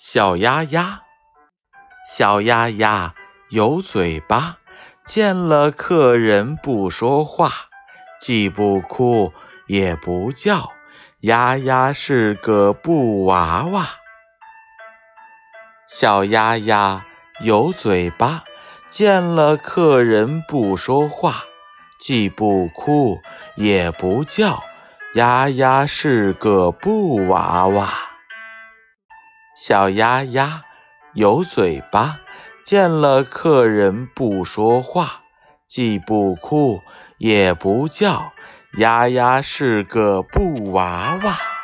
小鸭鸭，小鸭鸭有嘴巴，见了客人不说话，既不哭也不叫，鸭鸭是个布娃娃。小鸭鸭有嘴巴，见了客人不说话，既不哭也不叫，鸭鸭是个布娃娃。小鸭鸭有嘴巴，见了客人不说话，既不哭也不叫，鸭鸭是个布娃娃。